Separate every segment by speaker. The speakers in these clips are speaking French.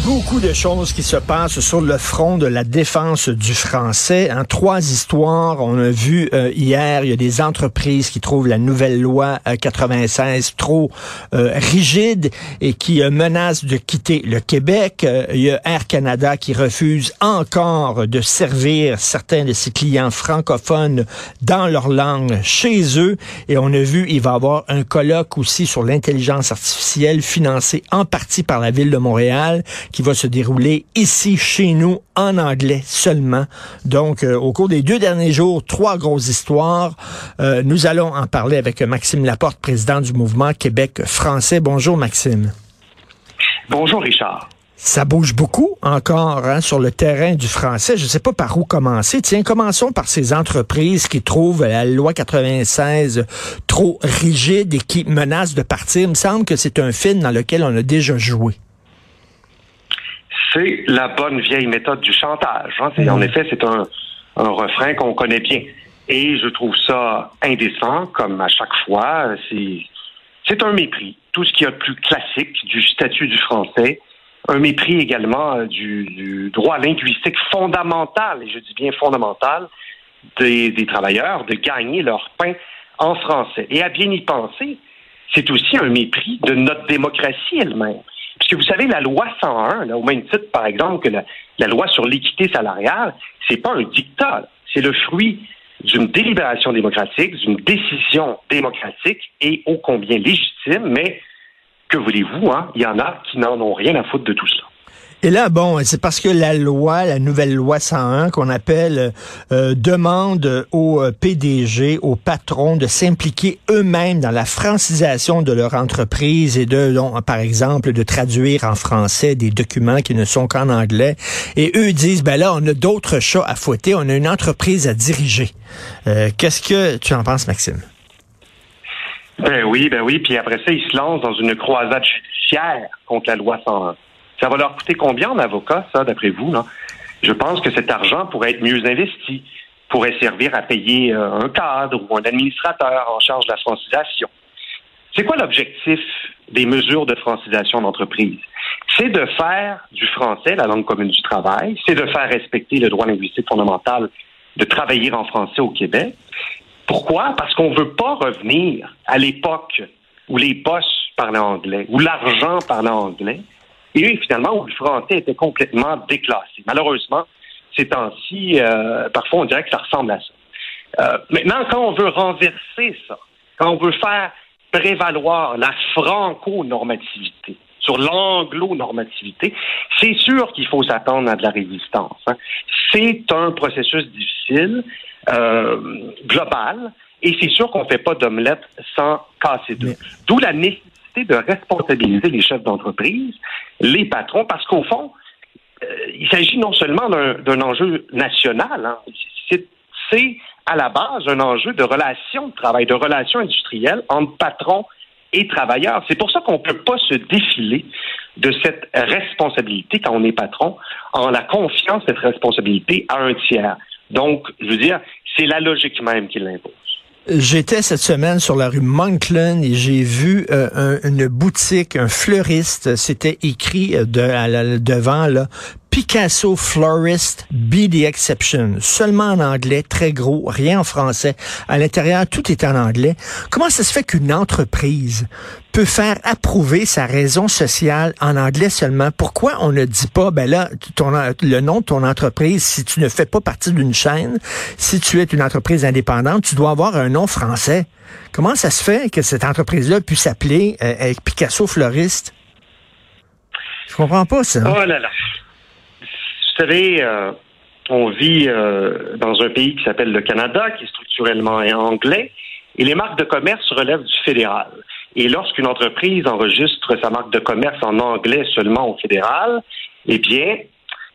Speaker 1: Beaucoup de choses qui se passent sur le front de la défense du français. En hein. trois histoires, on a vu euh, hier, il y a des entreprises qui trouvent la nouvelle loi 96 euh, trop euh, rigide et qui menacent de quitter le Québec. il y a Air Canada qui refuse encore de servir certains de ses clients francophones dans leur langue chez eux. Et on a vu, il va y avoir un colloque aussi sur l'intelligence artificielle financé en partie par la ville de Montréal qui va se dérouler ici, chez nous, en anglais seulement. Donc, euh, au cours des deux derniers jours, trois grosses histoires. Euh, nous allons en parler avec Maxime Laporte, président du mouvement Québec français. Bonjour, Maxime.
Speaker 2: Bonjour, Richard.
Speaker 1: Ça bouge beaucoup encore hein, sur le terrain du français. Je ne sais pas par où commencer. Tiens, commençons par ces entreprises qui trouvent la loi 96 trop rigide et qui menacent de partir. Il me semble que c'est un film dans lequel on a déjà joué
Speaker 2: c'est la bonne vieille méthode du chantage. Hein. En mm. effet, c'est un, refrain qu'on connaît bien. Et je trouve ça indécent, comme à chaque fois. C'est un mépris. Tout ce qui y a de plus classique du statut du français. Un mépris également euh, du, droit linguistique fondamental, et je dis bien fondamental, des, des travailleurs de gagner leur pain en français. Et à bien y penser, c'est aussi un mépris de notre démocratie elle-même. Puisque vous savez, la loi 101, au même titre, par exemple, que la, loi sur l'équité salariale, c'est pas un dictat, c'est le fruit d'une délibération démocratique, d'une décision démocratique et ô combien légitime, mais que voulez-vous, hein, il y en a qui n'en ont rien à foutre de tout ça.
Speaker 1: Et là, bon, c'est parce que la loi, la nouvelle loi 101 qu'on appelle, euh, demande aux euh, PDG, aux patrons de s'impliquer eux-mêmes dans la francisation de leur entreprise et de, par exemple, de traduire en français des documents qui ne sont qu'en anglais. Et eux disent, ben là, on a d'autres chats à fouetter, on a une entreprise à diriger. Euh, qu'est-ce que tu en penses, Maxime?
Speaker 2: Ben oui, ben oui. Puis après ça, ils se lancent dans une croisade judiciaire contre la loi 101. Ça va leur coûter combien en avocat, ça, d'après vous? Je pense que cet argent pourrait être mieux investi, pourrait servir à payer euh, un cadre ou un administrateur en charge de la francisation. C'est quoi l'objectif des mesures de francisation d'entreprise? C'est de faire du français la langue commune du travail, c'est de faire respecter le droit linguistique fondamental de travailler en français au Québec. Pourquoi? Parce qu'on ne veut pas revenir à l'époque où les postes parlaient anglais, où l'argent parlait anglais, et finalement, où le français était complètement déclassé. Malheureusement, ces temps-ci, euh, parfois on dirait que ça ressemble à ça. Euh, maintenant, quand on veut renverser ça, quand on veut faire prévaloir la franco-normativité sur l'anglo-normativité, c'est sûr qu'il faut s'attendre à de la résistance. Hein. C'est un processus difficile, euh, global, et c'est sûr qu'on ne fait pas d'omelette sans casser deux. D'où la nécessité de responsabiliser les chefs d'entreprise, les patrons, parce qu'au fond, euh, il s'agit non seulement d'un enjeu national, hein, c'est à la base un enjeu de relations de travail, de relations industrielles entre patrons et travailleurs. C'est pour ça qu'on ne peut pas se défiler de cette responsabilité quand on est patron en la confiant cette responsabilité à un tiers. Donc, je veux dire, c'est la logique même qui l'impose.
Speaker 1: J'étais cette semaine sur la rue Monkland et j'ai vu euh, une boutique, un fleuriste. C'était écrit euh, de, devant là, Picasso Florist Be the Exception. Seulement en anglais, très gros, rien en français. À l'intérieur, tout est en anglais. Comment ça se fait qu'une entreprise peut faire approuver sa raison sociale en anglais seulement? Pourquoi on ne dit pas, ben là, ton, le nom de ton entreprise, si tu ne fais pas partie d'une chaîne, si tu es une entreprise indépendante, tu dois avoir un nom français. Comment ça se fait que cette entreprise-là puisse s'appeler euh, Picasso Florist? Je comprends pas ça.
Speaker 2: Oh là là. Vous savez, euh, on vit euh, dans un pays qui s'appelle le Canada, qui est structurellement anglais, et les marques de commerce relèvent du fédéral. Et lorsqu'une entreprise enregistre sa marque de commerce en anglais seulement au fédéral, eh bien,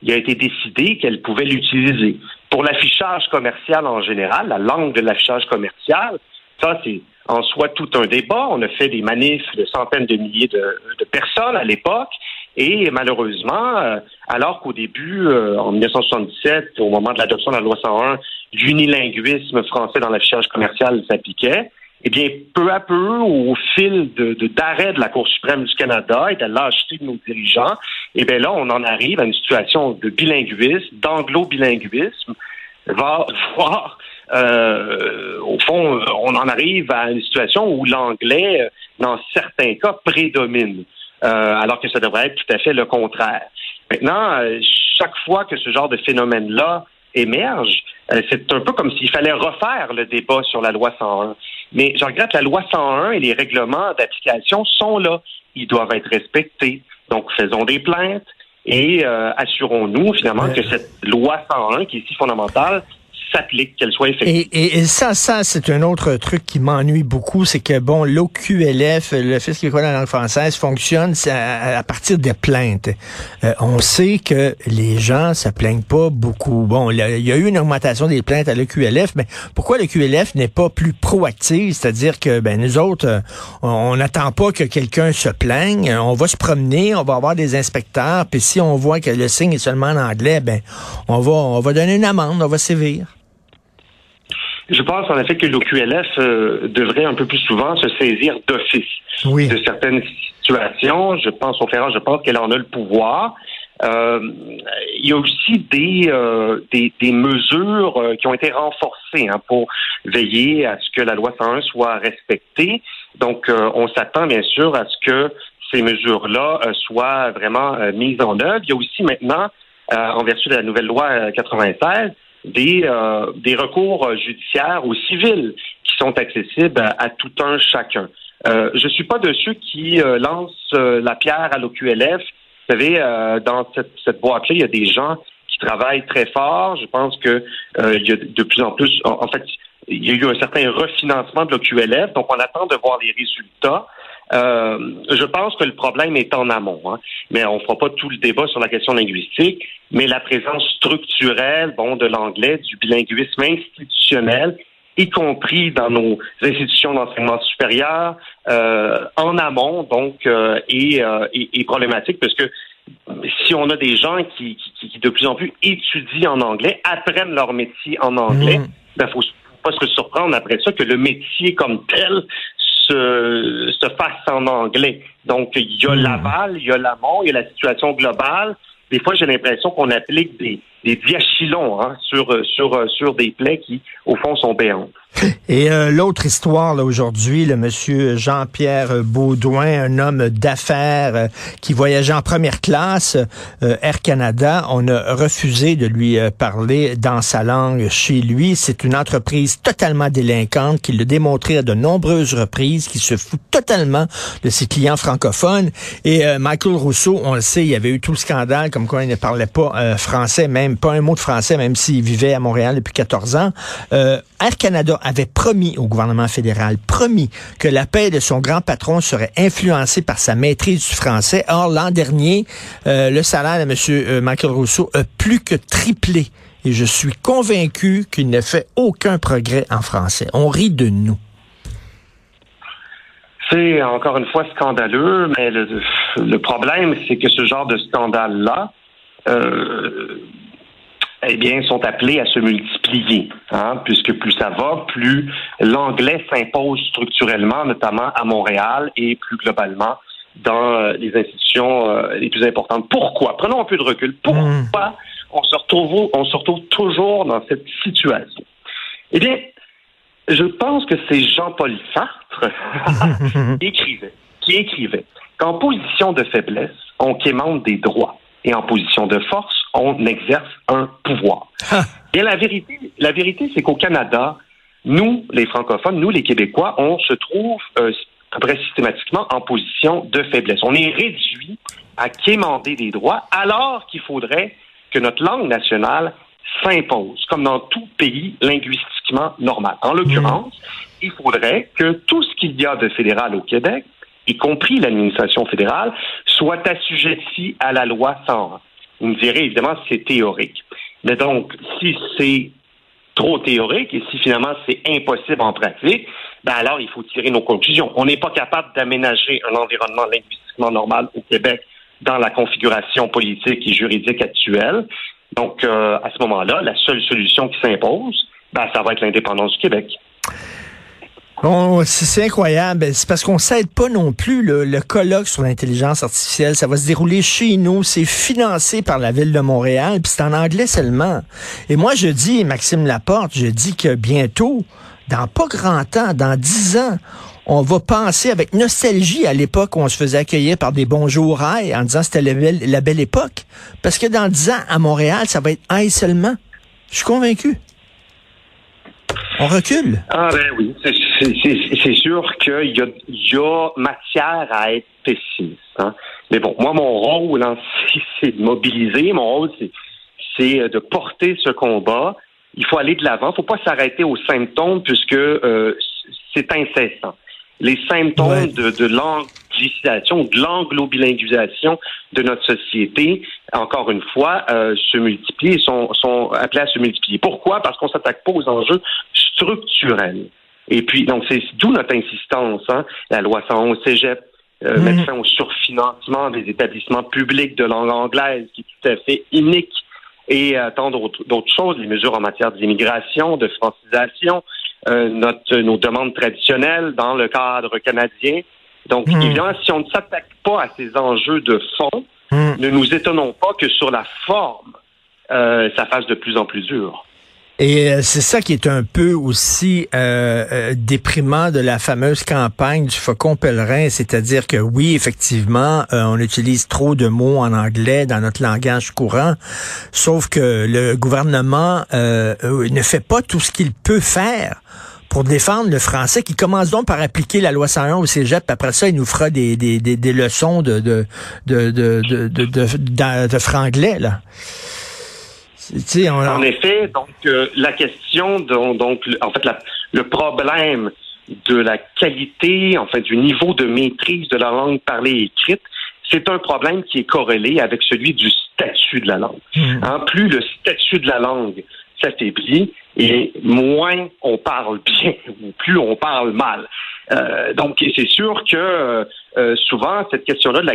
Speaker 2: il a été décidé qu'elle pouvait l'utiliser. Pour l'affichage commercial en général, la langue de l'affichage commercial, ça, c'est en soi tout un débat. On a fait des manifs de centaines de milliers de, de personnes à l'époque. Et malheureusement, euh, alors qu'au début, euh, en 1977, au moment de l'adoption de la loi 101, l'unilinguisme français dans l'affichage commercial s'appliquait, eh bien, peu à peu, au fil d'arrêt de, la Cour suprême du Canada et de lâcheté de nos dirigeants, eh bien là, on en arrive à une situation de bilinguisme, d'anglo-bilinguisme, va voir, euh, au fond, on en arrive à une situation où l'anglais, dans certains cas, prédomine, alors que ça devrait être tout à fait le contraire. Maintenant, chaque fois que ce genre de phénomène-là émerge, c'est un peu comme s'il fallait refaire le débat sur la loi 101. Mais je regrette, la loi 101 et les règlements d'application sont là. Ils doivent être respectés. Donc, faisons des plaintes et euh, assurons-nous finalement que cette loi 101, qui est si fondamentale, soit effective.
Speaker 1: Et, ça, ça, c'est un autre truc qui m'ennuie beaucoup, c'est que, bon, l'OQLF, le Fisc québécois de la langue française, fonctionne à, partir des plaintes. Euh, on sait que les gens se plaignent pas beaucoup. Bon, il y, a eu une augmentation des plaintes à l'OQLF, mais pourquoi l'OQLF n'est pas plus proactive? C'est-à-dire que, ben, nous autres, euh, on n'attend pas que quelqu'un se plaigne, on va se promener, on va avoir des inspecteurs, puis si on voit que le signe est seulement en anglais, ben, on va, on va donner une amende, on va sévir.
Speaker 2: Je pense en effet que l'OQLF euh, devrait un peu plus souvent se saisir d'office de certaines situations. Je pense au Ferrand, je pense qu'elle en a le pouvoir. Euh, il y a aussi des, euh, des, mesures qui ont été renforcées hein, pour veiller à ce que la loi 101 soit respectée. Donc, on s'attend bien sûr à ce que ces mesures-là soient vraiment mises en œuvre. Il y a aussi maintenant, en vertu de la nouvelle loi 96, des, euh, des recours judiciaires ou civils qui sont accessibles à, tout un chacun. Euh, je suis pas de ceux qui euh, lancent euh, la pierre à l'OQLF. Vous savez, dans cette, boîte-là, il y a des gens qui travaillent très fort. Je pense que il y a de plus en plus, en, fait, il y a eu un certain refinancement de l'OQLF, donc on attend de voir les résultats. Euh, je pense que le problème est en amont, hein. mais on ne fera pas tout le débat sur la question linguistique, mais la présence structurelle bon, de l'anglais, du bilinguisme institutionnel, y compris dans nos institutions d'enseignement supérieur, euh, en amont, donc, euh, est, euh, problématique, parce que si on a des gens qui, qui, de plus en plus étudient en anglais, apprennent leur métier en anglais, il mmh. ben, faut pas se surprendre après ça que le métier comme tel se, se fasse en anglais. Donc, il y a hmm. l'aval, il y a l'amont, il y a la situation globale. Des fois, j'ai l'impression qu'on applique des, des diachylons hein, sur, sur, sur des plaies qui, au fond, sont béantes.
Speaker 1: Et euh, l'autre histoire là aujourd'hui, le monsieur Jean-Pierre Baudouin, un homme d'affaires euh, qui voyageait en première classe euh, Air Canada, on a refusé de lui parler dans sa langue chez lui. C'est une entreprise totalement délinquante qui l'a démontré à de nombreuses reprises, qui se fout totalement de ses clients francophones. Et Michael Rousseau, on le sait, il y avait eu tout le scandale comme quoi il ne parlait pas français, même pas un mot de français, même s'il vivait à Montréal depuis 14 ans. Air Canada avait promis au gouvernement fédéral, promis que la paix de son grand patron serait influencée par sa maîtrise du français. Or, l'an dernier, euh, le salaire de M. Euh, Michael Rousseau a plus que triplé. Et je suis convaincu qu'il ne fait aucun progrès en français. On rit de nous.
Speaker 2: C'est encore une fois scandaleux, mais le, problème, c'est que ce genre de scandale-là, euh, eh bien, sont appelés à se multiplier, hein, puisque plus ça va, plus l'anglais s'impose structurellement, notamment à Montréal et plus globalement dans euh, les institutions euh, les plus importantes. Pourquoi? Prenons un peu de recul. Pourquoi hmm. on, se retrouve, on se retrouve toujours dans cette situation? Eh bien, je pense que c'est Jean-Paul Sartre qui écrivait, qui écrivait qu'en position de faiblesse, on quémande des droits et en position de force, on exerce un pouvoir. et la vérité, la vérité, c'est qu'au Canada, nous, les francophones, nous, les Québécois, on se trouve euh, à peu près systématiquement en position de faiblesse. On est réduit à quémander des droits alors qu'il faudrait que notre langue nationale s'impose, comme dans tout pays linguistiquement normal. En l'occurrence, il faudrait que tout ce qu'il y a de fédéral au Québec, y compris l'administration fédérale, soit assujetti à la loi 101. Vous me direz, évidemment, c'est théorique. Mais donc, si c'est trop théorique et si finalement c'est impossible en pratique, ben alors il faut tirer nos conclusions. On n'est pas capable d'aménager un environnement linguistiquement normal au Québec dans la configuration politique et juridique actuelle. Donc, euh, à ce moment-là, la seule solution qui s'impose, ben, ça va être l'indépendance du Québec.
Speaker 1: C'est incroyable. Ben, c'est parce qu'on s'aide pas non plus. Le colloque sur l'intelligence artificielle, ça va se dérouler chez nous. C'est financé par la ville de Montréal, puis c'est en anglais seulement. Et moi, je dis, Maxime Laporte, je dis que bientôt, dans pas grand temps, dans dix ans, on va penser avec nostalgie à l'époque où on se faisait accueillir par des bonjours rails en disant c'était la belle, la belle époque. Parce que dans dix ans, à Montréal, ça va être aïe seulement. Je suis convaincu. On recule?
Speaker 2: Ah ben oui, c'est sûr qu'il y a, y a matière à être pessimiste. Hein. Mais bon, moi, mon rôle, hein, c'est de mobiliser. Mon rôle, c'est de porter ce combat. Il faut aller de l'avant. Il ne faut pas s'arrêter aux symptômes puisque euh, c'est incessant les symptômes de, de l'anglicisation, de l'anglo-bilinguisation de notre société, encore une fois, euh, se multiplient, sont, sont appelés à se multiplier. Pourquoi? Parce qu'on s'attaque pas aux enjeux structurels. Et puis, donc, c'est d'où notre insistance, hein, la loi 111 Cégep, euh, mhm. mettre fin au surfinancement des établissements publics de langue anglaise, qui est tout à fait unique, et euh, tant d'autres choses, les mesures en matière d'immigration, de francisation, notre, nos demandes traditionnelles dans le cadre canadien. Donc, hmm. évidemment, si on ne s'attaque pas à ces enjeux de fond, hmm. ne nous étonnons pas que sur la forme, euh, ça fasse de plus en plus dur.
Speaker 1: Et euh, c'est ça qui est un peu aussi euh, euh, déprimant de la fameuse campagne du faucon pèlerin, c'est-à-dire que oui, effectivement, on utilise trop de mots en anglais dans notre langage courant, sauf que le gouvernement ne fait pas tout ce qu'il peut faire pour défendre le français, qui commence donc par appliquer la loi 101 au cégep, puis après ça, il nous fera des, des, des, leçons de, de, de, de, de, de, de, de franglais, là.
Speaker 2: En effet, donc euh, la question, donc, en fait, le problème de la qualité, en fait, du niveau de maîtrise de la langue parlée et écrite, c'est un problème qui est corrélé avec celui du statut de la langue. En mmh. plus le statut de la langue s'affaiblit et moins on parle bien ou plus on parle mal. Euh, donc, c'est sûr que euh, souvent, cette question-là de,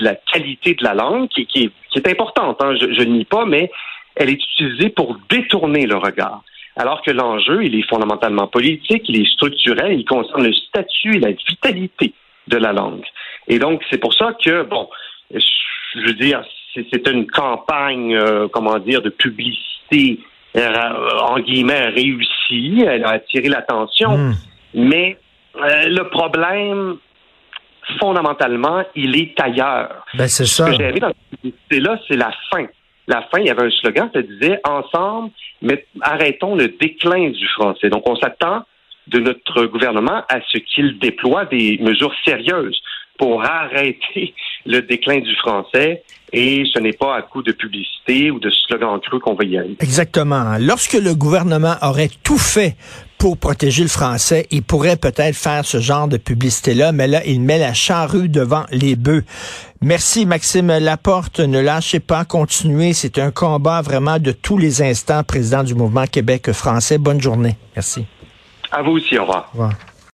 Speaker 2: la qualité de la langue, qui, est, importante, hein, je, je ne nie pas, mais elle est utilisée pour détourner le regard. Alors que l'enjeu, il est fondamentalement politique, il est structurel, il concerne le statut et la vitalité de la langue. Et donc, c'est pour ça que, bon, je veux dire, c'est une campagne, euh, comment dire, de publicité, euh, en guillemets, réussie. Elle a attiré l'attention. Hmm. Mais euh, le problème, fondamentalement, il est ailleurs.
Speaker 1: Ben, c'est ça.
Speaker 2: Ce que j'ai dans cette là c'est la fin la fin, il y avait un slogan qui disait Ensemble, mais arrêtons le déclin du français. Donc, on s'attend de notre gouvernement à ce qu'il déploie des mesures sérieuses pour arrêter le déclin du français et ce n'est pas à coup de publicité ou de slogan creux qu'on va y aller.
Speaker 1: Exactement. Lorsque le gouvernement aurait tout fait pour protéger le français, il pourrait peut-être faire ce genre de publicité-là, mais là, il met la charrue devant les bœufs. Merci, Maxime Laporte. Ne lâchez pas, continuez. C'est un combat vraiment de tous les instants, président du mouvement Québec français. Bonne journée. Merci.
Speaker 2: À vous aussi, au revoir. Au revoir.